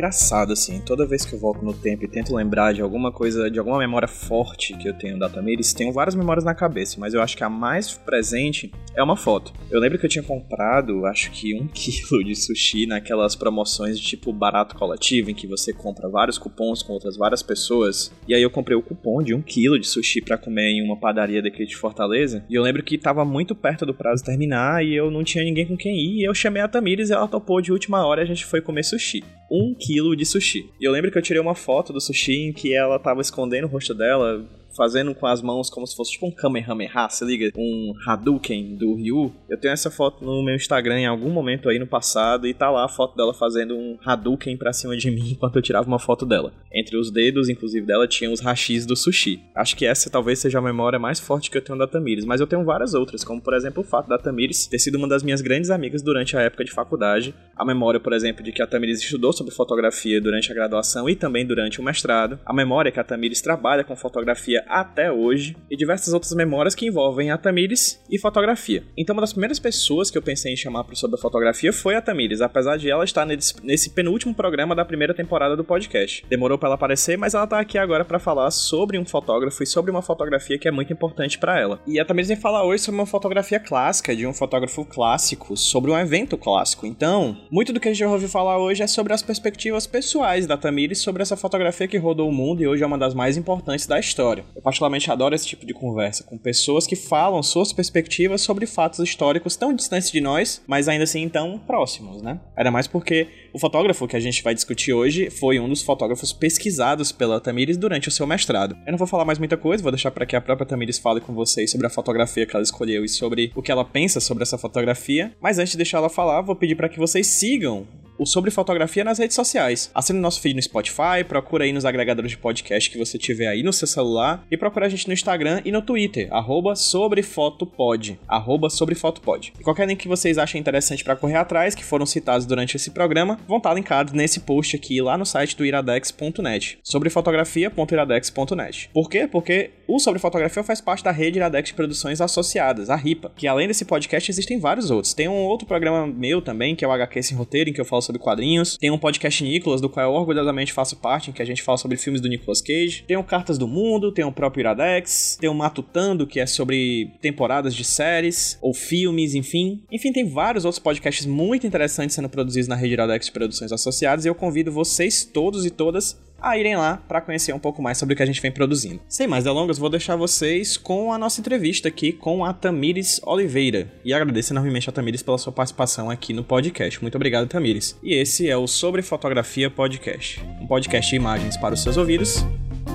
engraçado, assim. Toda vez que eu volto no tempo e tento lembrar de alguma coisa, de alguma memória forte que eu tenho da Tamires, tenho várias memórias na cabeça, mas eu acho que a mais presente é uma foto. Eu lembro que eu tinha comprado, acho que um quilo de sushi naquelas promoções de tipo barato coletivo, em que você compra vários cupons com outras várias pessoas. E aí eu comprei o cupom de um quilo de sushi para comer em uma padaria daqui de Fortaleza. E eu lembro que tava muito perto do prazo terminar e eu não tinha ninguém com quem ir. E eu chamei a Tamires e ela topou de última hora e a gente foi comer sushi. Um quilo de sushi. E eu lembro que eu tirei uma foto do sushi em que ela tava escondendo o rosto dela, fazendo com as mãos como se fosse tipo um Kamehameha, se liga? Um Hadouken do Ryu. Eu tenho essa foto no meu Instagram em algum momento aí no passado e tá lá a foto dela fazendo um Hadouken pra cima de mim enquanto eu tirava uma foto dela. Entre os dedos, inclusive, dela tinha os hashis do sushi. Acho que essa talvez seja a memória mais forte que eu tenho da Tamires, mas eu tenho várias outras, como por exemplo o fato da Tamires ter sido uma das minhas grandes amigas durante a época de faculdade. A memória, por exemplo, de que a Tamires estudou sobre fotografia durante a graduação e também durante o mestrado. A memória que a Tamires trabalha com fotografia até hoje, e diversas outras memórias que envolvem a Tamires e fotografia. Então, uma das primeiras pessoas que eu pensei em chamar sobre a fotografia foi a Tamires, apesar de ela estar nesse, penúltimo programa da primeira temporada do podcast. Demorou para ela aparecer, mas ela tá aqui agora para falar sobre um fotógrafo e sobre uma fotografia que é muito importante para ela. E a Tamires vem falar hoje sobre uma fotografia clássica, de um fotógrafo clássico, sobre um evento clássico. Então, muito do que a gente vai ouvir falar hoje é sobre as perspectivas pessoais da Tamires sobre essa fotografia que rodou o mundo e hoje é uma das mais importantes da história. Eu particularmente adoro esse tipo de conversa com pessoas que falam suas perspectivas sobre fatos históricos tão distantes de nós, mas ainda assim tão próximos, né? Ainda mais porque o fotógrafo que a gente vai discutir hoje foi um dos fotógrafos pesquisados pela Tamires durante o seu mestrado. Eu não vou falar mais muita coisa, vou deixar para que a própria Tamires fale com vocês sobre a fotografia que ela escolheu e sobre o que ela pensa sobre essa fotografia. Mas antes de deixar ela falar, vou pedir para que vocês sigam o Sobre Fotografia nas redes sociais. Assine o nosso feed no Spotify, procura aí nos agregadores de podcast que você tiver aí no seu celular e procura a gente no Instagram e no Twitter, arroba sobrefotopod, arroba sobrefotopod. E qualquer link que vocês achem interessante para correr atrás, que foram citados durante esse programa, vão estar linkados nesse post aqui lá no site do iradex.net, sobrefotografia.iradex.net. Por quê? Porque o Sobre Fotografia faz parte da rede Iradex de Produções Associadas, a RIPA, que além desse podcast existem vários outros. Tem um outro programa meu também, que é o HQ Sem Roteiro, em que eu falo sobre quadrinhos. Tem um podcast Nicolas, do qual eu orgulhosamente faço parte, em que a gente fala sobre filmes do Nicolas Cage. Tem o Cartas do Mundo, tem o próprio Iradex, tem o Matutando, que é sobre temporadas de séries ou filmes, enfim. Enfim, tem vários outros podcasts muito interessantes sendo produzidos na rede Iradex de Produções Associadas e eu convido vocês todos e todas a irem lá para conhecer um pouco mais sobre o que a gente vem produzindo. Sem mais delongas, vou deixar vocês com a nossa entrevista aqui com a Tamires Oliveira. E agradeço enormemente a Tamires pela sua participação aqui no podcast. Muito obrigado, Tamires. E esse é o Sobre Fotografia Podcast, um podcast de imagens para os seus ouvidos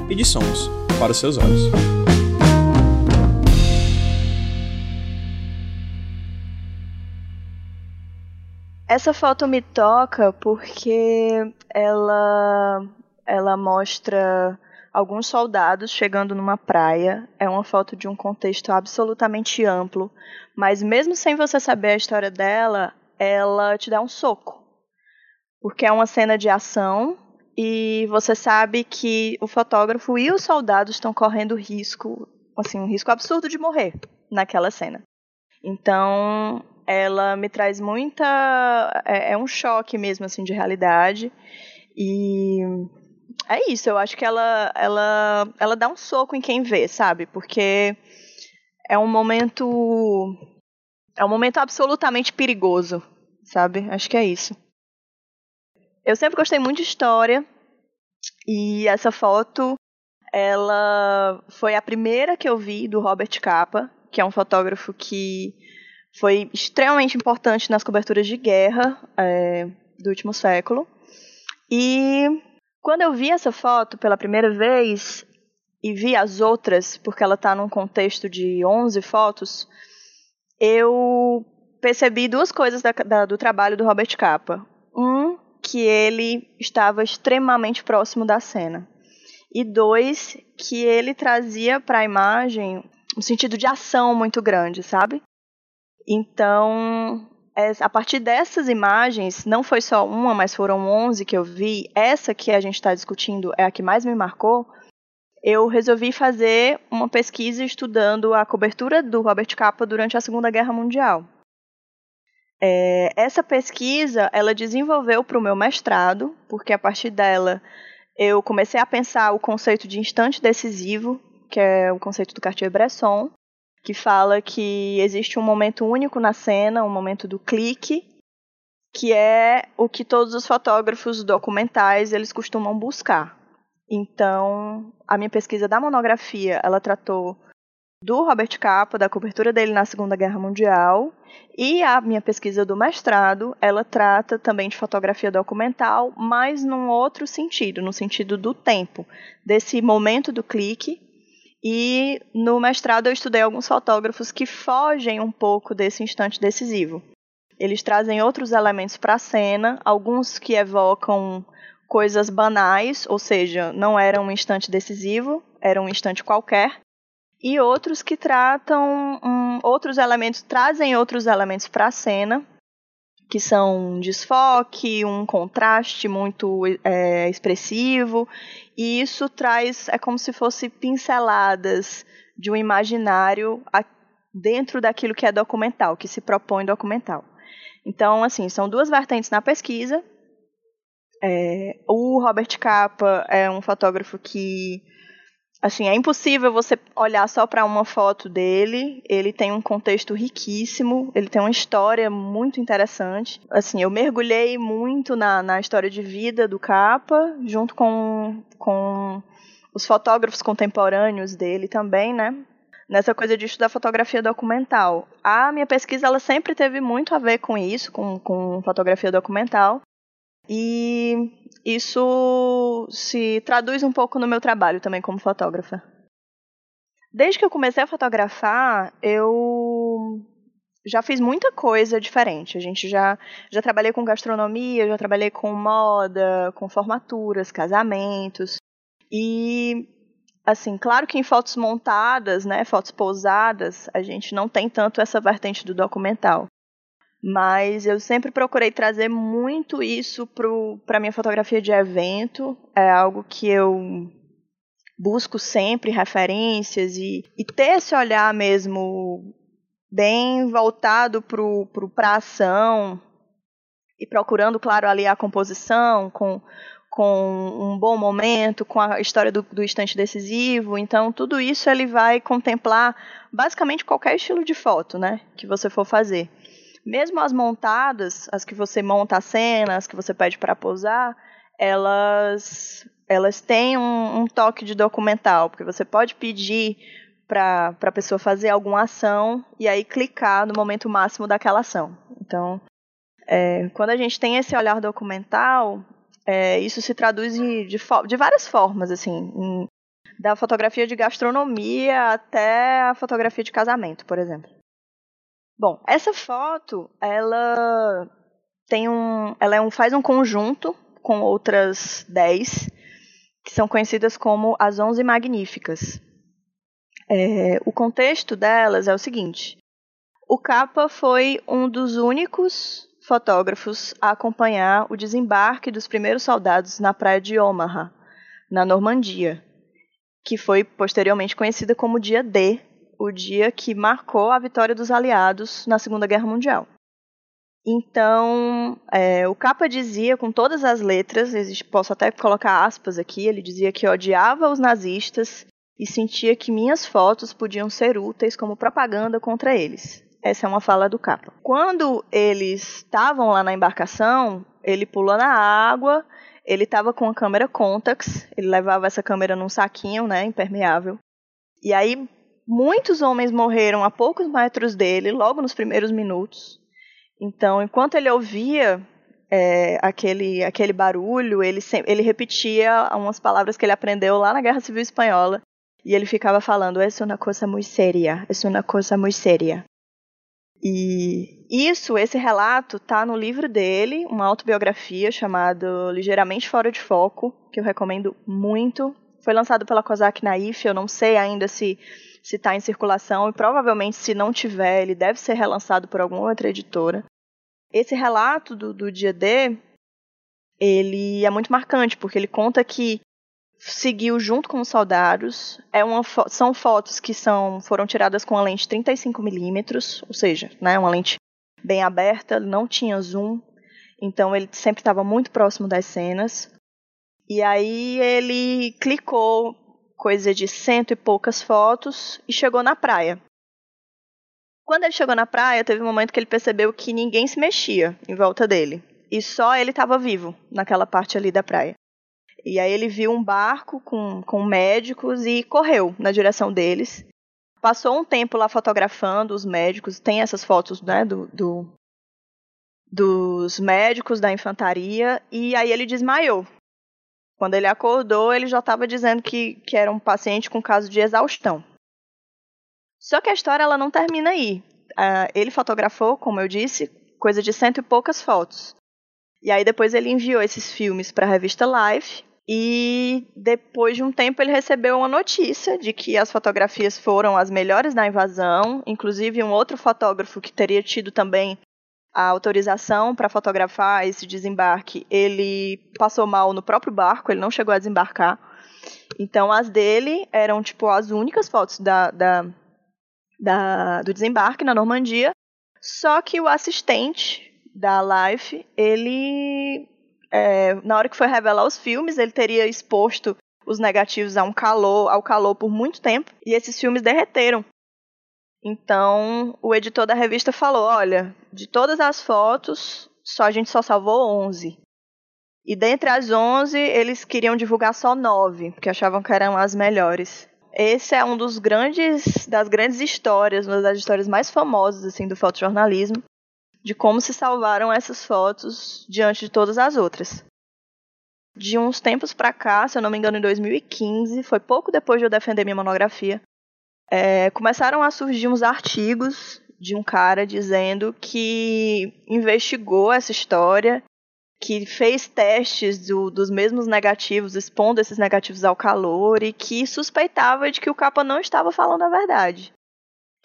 e de sons para os seus olhos. Essa foto me toca porque ela ela mostra alguns soldados chegando numa praia. É uma foto de um contexto absolutamente amplo, mas mesmo sem você saber a história dela, ela te dá um soco. Porque é uma cena de ação e você sabe que o fotógrafo e os soldados estão correndo risco, assim, um risco absurdo de morrer naquela cena. Então, ela me traz muita é, é um choque mesmo assim de realidade e é isso, eu acho que ela, ela, ela dá um soco em quem vê, sabe? Porque é um momento. É um momento absolutamente perigoso, sabe? Acho que é isso. Eu sempre gostei muito de história e essa foto ela foi a primeira que eu vi do Robert Capa, que é um fotógrafo que foi extremamente importante nas coberturas de guerra é, do último século. E quando eu vi essa foto pela primeira vez e vi as outras, porque ela está num contexto de 11 fotos, eu percebi duas coisas da, da, do trabalho do Robert Capa. Um, que ele estava extremamente próximo da cena. E dois, que ele trazia para a imagem um sentido de ação muito grande, sabe? Então, a partir dessas imagens, não foi só uma, mas foram 11 que eu vi, essa que a gente está discutindo é a que mais me marcou, eu resolvi fazer uma pesquisa estudando a cobertura do Robert Capa durante a Segunda Guerra Mundial. É, essa pesquisa ela desenvolveu para o meu mestrado, porque a partir dela eu comecei a pensar o conceito de instante decisivo, que é o conceito do Cartier-Bresson, que fala que existe um momento único na cena, um momento do clique, que é o que todos os fotógrafos documentais eles costumam buscar. Então, a minha pesquisa da monografia, ela tratou do Robert Capa, da cobertura dele na Segunda Guerra Mundial, e a minha pesquisa do mestrado, ela trata também de fotografia documental, mas num outro sentido, no sentido do tempo, desse momento do clique. E no mestrado eu estudei alguns fotógrafos que fogem um pouco desse instante decisivo. Eles trazem outros elementos para a cena, alguns que evocam coisas banais, ou seja, não era um instante decisivo, era um instante qualquer, e outros que tratam um, outros elementos, trazem outros elementos para a cena, que são um desfoque, um contraste muito é, expressivo, e isso traz, é como se fosse pinceladas de um imaginário dentro daquilo que é documental, que se propõe documental. Então, assim, são duas vertentes na pesquisa. É, o Robert Capa é um fotógrafo que Assim, é impossível você olhar só para uma foto dele. Ele tem um contexto riquíssimo, ele tem uma história muito interessante. Assim, eu mergulhei muito na, na história de vida do Capa, junto com, com os fotógrafos contemporâneos dele também, né? Nessa coisa de estudar fotografia documental. A minha pesquisa ela sempre teve muito a ver com isso, com, com fotografia documental. E isso se traduz um pouco no meu trabalho também como fotógrafa. Desde que eu comecei a fotografar, eu já fiz muita coisa diferente. A gente já já trabalhei com gastronomia, já trabalhei com moda, com formaturas, casamentos. E assim, claro que em fotos montadas, né, fotos pousadas, a gente não tem tanto essa vertente do documental. Mas eu sempre procurei trazer muito isso para minha fotografia de evento. É algo que eu busco sempre referências e, e ter esse olhar mesmo bem voltado para a ação e procurando, claro, ali a composição com, com um bom momento, com a história do, do instante decisivo. Então, tudo isso ele vai contemplar basicamente qualquer estilo de foto né, que você for fazer. Mesmo as montadas, as que você monta a cena, as que você pede para posar, elas elas têm um, um, toque de documental, porque você pode pedir para a pessoa fazer alguma ação e aí clicar no momento máximo daquela ação. Então, é, quando a gente tem esse olhar documental, é, isso se traduz de, de, de várias formas, assim, em, da fotografia de gastronomia até a fotografia de casamento, por exemplo. Bom, essa foto, ela tem um, ela é um, faz um conjunto com outras 10 que são conhecidas como as Onze Magníficas. É, o contexto delas é o seguinte: o Capa foi um dos únicos fotógrafos a acompanhar o desembarque dos primeiros soldados na praia de Omaha, na Normandia, que foi posteriormente conhecida como Dia D o dia que marcou a vitória dos aliados na Segunda Guerra Mundial. Então, é, o Capa dizia com todas as letras, posso até colocar aspas aqui, ele dizia que odiava os nazistas e sentia que minhas fotos podiam ser úteis como propaganda contra eles. Essa é uma fala do Capa. Quando eles estavam lá na embarcação, ele pulou na água, ele estava com a câmera Contax, ele levava essa câmera num saquinho, né, impermeável. E aí Muitos homens morreram a poucos metros dele, logo nos primeiros minutos. Então, enquanto ele ouvia é, aquele, aquele barulho, ele, ele repetia umas palavras que ele aprendeu lá na Guerra Civil Espanhola. E ele ficava falando: é uma coisa muito séria, é uma coisa muito séria. E isso, esse relato, tá no livro dele, uma autobiografia chamada Ligeiramente Fora de Foco, que eu recomendo muito. Foi lançado pela Kozak Naif, eu não sei ainda se se está em circulação e provavelmente se não tiver, ele deve ser relançado por alguma outra editora. Esse relato do, do dia D, ele é muito marcante, porque ele conta que seguiu junto com os soldados. É uma fo são fotos que são, foram tiradas com a lente 35 milímetros, ou seja, né, uma lente bem aberta, não tinha zoom, então ele sempre estava muito próximo das cenas. E aí ele clicou coisa de cento e poucas fotos e chegou na praia. Quando ele chegou na praia, teve um momento que ele percebeu que ninguém se mexia em volta dele. E só ele estava vivo naquela parte ali da praia. E aí ele viu um barco com, com médicos e correu na direção deles. Passou um tempo lá fotografando os médicos. Tem essas fotos né, do, do dos médicos da infantaria. E aí ele desmaiou. Quando ele acordou, ele já estava dizendo que, que era um paciente com caso de exaustão. Só que a história ela não termina aí. Uh, ele fotografou, como eu disse, coisa de cento e poucas fotos. E aí depois ele enviou esses filmes para a revista Life e depois de um tempo ele recebeu uma notícia de que as fotografias foram as melhores da invasão, inclusive um outro fotógrafo que teria tido também a autorização para fotografar esse desembarque, ele passou mal no próprio barco, ele não chegou a desembarcar. Então as dele eram tipo as únicas fotos da, da, da do desembarque na Normandia. Só que o assistente da Life, ele é, na hora que foi revelar os filmes, ele teria exposto os negativos a um calor, ao calor por muito tempo, e esses filmes derreteram. Então, o editor da revista falou: olha, de todas as fotos, só a gente só salvou 11. E dentre as 11, eles queriam divulgar só 9, porque achavam que eram as melhores. Esse é um dos grandes das grandes histórias, uma das histórias mais famosas assim do fotojornalismo, de como se salvaram essas fotos diante de todas as outras. De uns tempos para cá, se eu não me engano, em 2015, foi pouco depois de eu defender minha monografia, é, começaram a surgir uns artigos de um cara dizendo que investigou essa história, que fez testes do, dos mesmos negativos, expondo esses negativos ao calor e que suspeitava de que o capa não estava falando a verdade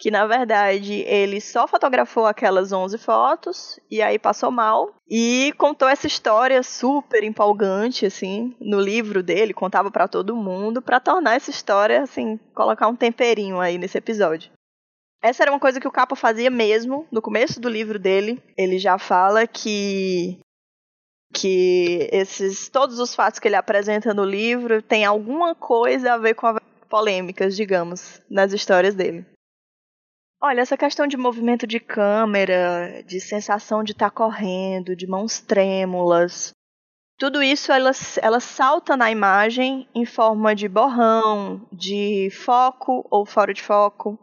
que na verdade ele só fotografou aquelas 11 fotos e aí passou mal e contou essa história super empolgante assim no livro dele, contava para todo mundo para tornar essa história assim, colocar um temperinho aí nesse episódio. Essa era uma coisa que o Capa fazia mesmo no começo do livro dele. Ele já fala que que esses todos os fatos que ele apresenta no livro tem alguma coisa a ver com polêmicas, digamos, nas histórias dele. Olha, essa questão de movimento de câmera, de sensação de estar tá correndo, de mãos trêmulas, tudo isso ela, ela salta na imagem em forma de borrão, de foco ou fora de foco.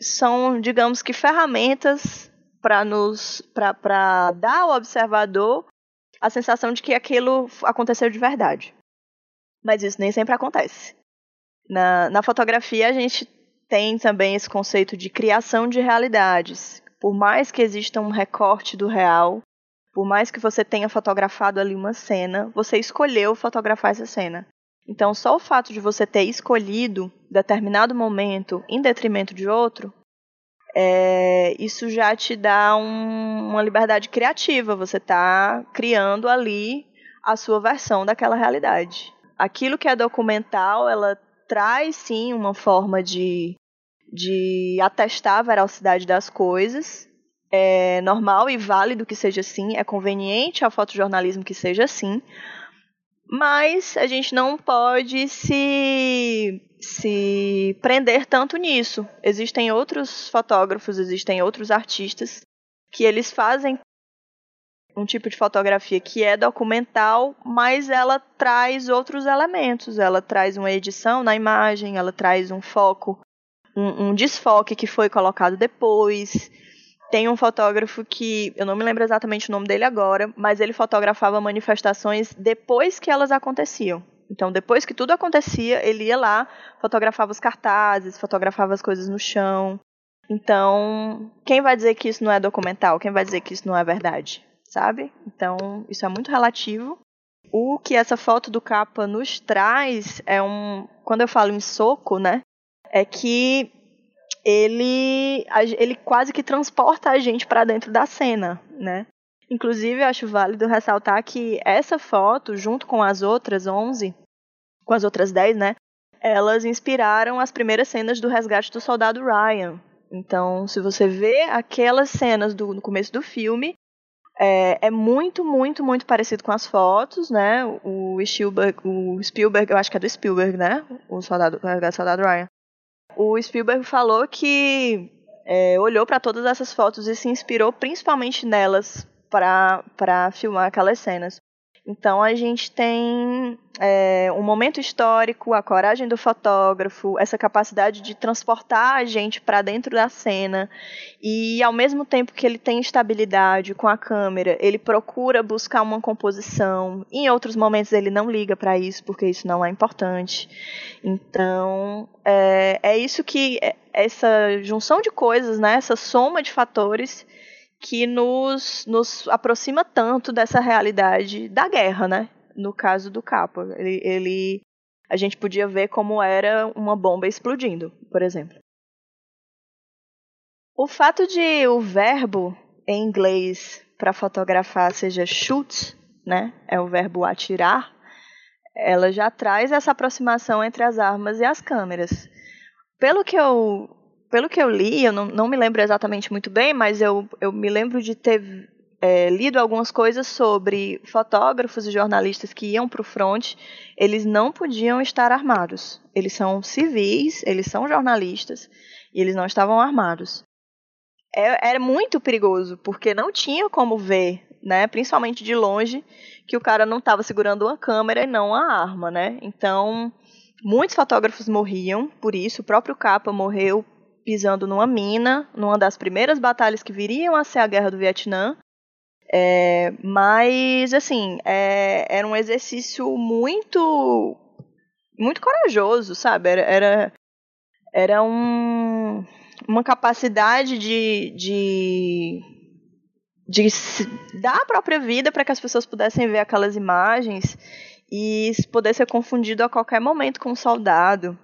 São, digamos que, ferramentas para nos para dar ao observador a sensação de que aquilo aconteceu de verdade. Mas isso nem sempre acontece. Na, na fotografia, a gente tem também esse conceito de criação de realidades. Por mais que exista um recorte do real, por mais que você tenha fotografado ali uma cena, você escolheu fotografar essa cena. Então, só o fato de você ter escolhido determinado momento em detrimento de outro, é, isso já te dá um, uma liberdade criativa. Você está criando ali a sua versão daquela realidade. Aquilo que é documental, ela traz sim uma forma de, de atestar a veracidade das coisas. É normal e válido que seja assim, é conveniente ao fotojornalismo que seja assim, mas a gente não pode se, se prender tanto nisso. Existem outros fotógrafos, existem outros artistas que eles fazem um tipo de fotografia que é documental, mas ela traz outros elementos. Ela traz uma edição na imagem, ela traz um foco, um, um desfoque que foi colocado depois. Tem um fotógrafo que, eu não me lembro exatamente o nome dele agora, mas ele fotografava manifestações depois que elas aconteciam. Então, depois que tudo acontecia, ele ia lá, fotografava os cartazes, fotografava as coisas no chão. Então, quem vai dizer que isso não é documental? Quem vai dizer que isso não é verdade? Sabe? Então, isso é muito relativo. O que essa foto do capa nos traz é um. Quando eu falo em soco, né? É que ele, ele quase que transporta a gente para dentro da cena, né? Inclusive, eu acho válido ressaltar que essa foto, junto com as outras 11, com as outras 10, né? Elas inspiraram as primeiras cenas do resgate do soldado Ryan, Então, se você vê aquelas cenas do, no começo do filme, é, é, muito, muito, muito parecido com as fotos, né? O Spielberg, o Spielberg, eu acho que é do Spielberg, né? O soldado, o soldado Ryan. O Spielberg falou que é, olhou para todas essas fotos e se inspirou principalmente nelas para filmar aquelas cenas. Então a gente tem é, um momento histórico, a coragem do fotógrafo, essa capacidade de transportar a gente para dentro da cena e ao mesmo tempo que ele tem estabilidade com a câmera, ele procura buscar uma composição. Em outros momentos ele não liga para isso porque isso não é importante. Então é, é isso que é, essa junção de coisas, né, essa soma de fatores que nos, nos aproxima tanto dessa realidade da guerra, né? No caso do Capa. Ele, ele, a gente podia ver como era uma bomba explodindo, por exemplo. O fato de o verbo em inglês para fotografar seja shoot, né? É o verbo atirar. Ela já traz essa aproximação entre as armas e as câmeras. Pelo que eu pelo que eu li, eu não, não me lembro exatamente muito bem, mas eu, eu me lembro de ter é, lido algumas coisas sobre fotógrafos e jornalistas que iam para o front, eles não podiam estar armados. Eles são civis, eles são jornalistas e eles não estavam armados. É, era muito perigoso, porque não tinha como ver, né, principalmente de longe, que o cara não estava segurando uma câmera e não a arma, né? Então, muitos fotógrafos morriam por isso. O próprio Capa morreu pisando numa mina, numa das primeiras batalhas que viriam a ser a Guerra do Vietnã. É, mas, assim, é, era um exercício muito muito corajoso, sabe? Era, era, era um, uma capacidade de, de, de dar a própria vida para que as pessoas pudessem ver aquelas imagens e poder ser confundido a qualquer momento com um soldado.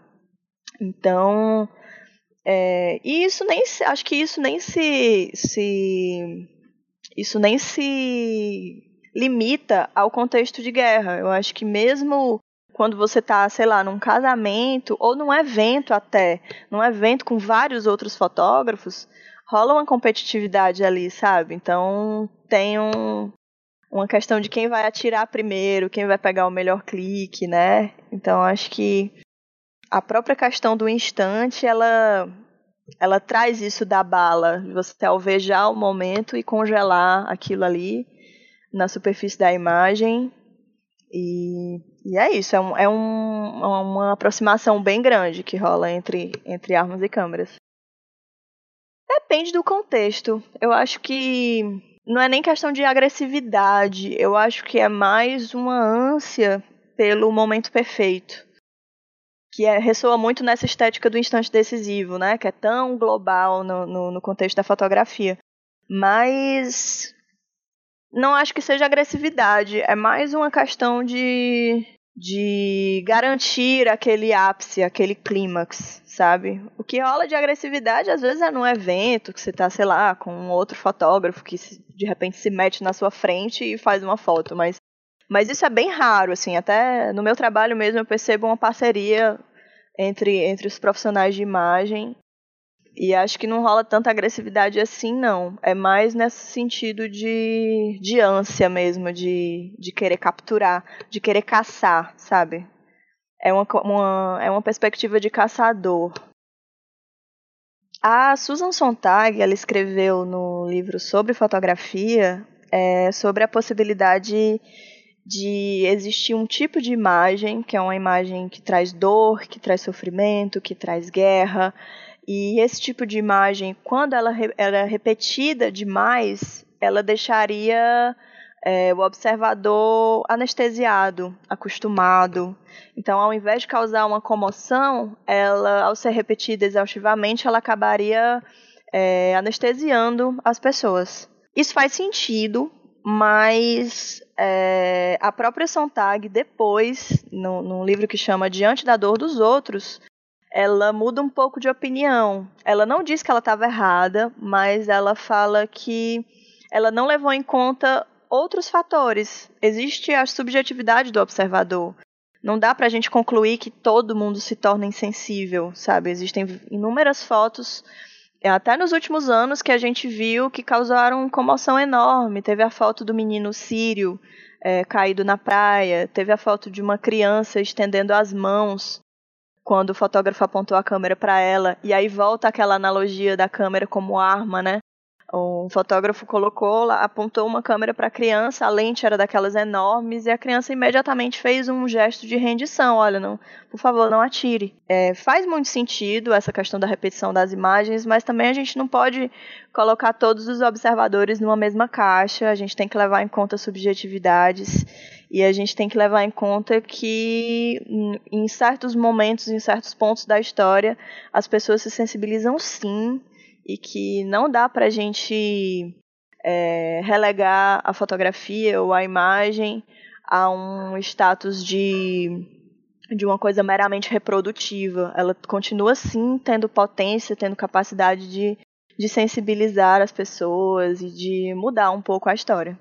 Então, é, e isso nem se, acho que isso nem se, se isso nem se limita ao contexto de guerra. Eu acho que mesmo quando você está, sei lá, num casamento ou num evento até, num evento com vários outros fotógrafos, rola uma competitividade ali, sabe? Então tem um, uma questão de quem vai atirar primeiro, quem vai pegar o melhor clique, né? Então acho que a própria questão do instante, ela ela traz isso da bala, você alvejar o momento e congelar aquilo ali na superfície da imagem. E, e é isso, é, um, é um, uma aproximação bem grande que rola entre, entre armas e câmeras. Depende do contexto. Eu acho que não é nem questão de agressividade, eu acho que é mais uma ânsia pelo momento perfeito que é, ressoa muito nessa estética do instante decisivo, né? Que é tão global no, no, no contexto da fotografia. Mas não acho que seja agressividade, é mais uma questão de, de garantir aquele ápice, aquele clímax, sabe? O que rola de agressividade às vezes é num evento que você tá, sei lá, com um outro fotógrafo que de repente se mete na sua frente e faz uma foto, mas mas isso é bem raro, assim, até no meu trabalho mesmo eu percebo uma parceria entre, entre os profissionais de imagem e acho que não rola tanta agressividade assim, não. É mais nesse sentido de, de ânsia mesmo, de, de querer capturar, de querer caçar, sabe? É uma, uma, é uma perspectiva de caçador. A Susan Sontag, ela escreveu no livro sobre fotografia é, sobre a possibilidade de existir um tipo de imagem, que é uma imagem que traz dor, que traz sofrimento, que traz guerra. E esse tipo de imagem, quando ela, ela é repetida demais, ela deixaria é, o observador anestesiado, acostumado. Então, ao invés de causar uma comoção, ela, ao ser repetida exaustivamente, ela acabaria é, anestesiando as pessoas. Isso faz sentido, mas é, a própria Sontag, depois, no, num livro que chama Diante da Dor dos Outros, ela muda um pouco de opinião. Ela não diz que ela estava errada, mas ela fala que ela não levou em conta outros fatores. Existe a subjetividade do observador. Não dá para a gente concluir que todo mundo se torna insensível, sabe? Existem inúmeras fotos até nos últimos anos que a gente viu que causaram comoção enorme. Teve a foto do menino sírio é, caído na praia, teve a foto de uma criança estendendo as mãos quando o fotógrafo apontou a câmera para ela, e aí volta aquela analogia da câmera como arma, né? Um fotógrafo colocou, apontou uma câmera para a criança, a lente era daquelas enormes e a criança imediatamente fez um gesto de rendição. Olha, não, por favor, não atire. É, faz muito sentido essa questão da repetição das imagens, mas também a gente não pode colocar todos os observadores numa mesma caixa. A gente tem que levar em conta subjetividades e a gente tem que levar em conta que em certos momentos, em certos pontos da história, as pessoas se sensibilizam sim e que não dá para a gente é, relegar a fotografia ou a imagem a um status de, de uma coisa meramente reprodutiva. Ela continua sim tendo potência, tendo capacidade de, de sensibilizar as pessoas e de mudar um pouco a história.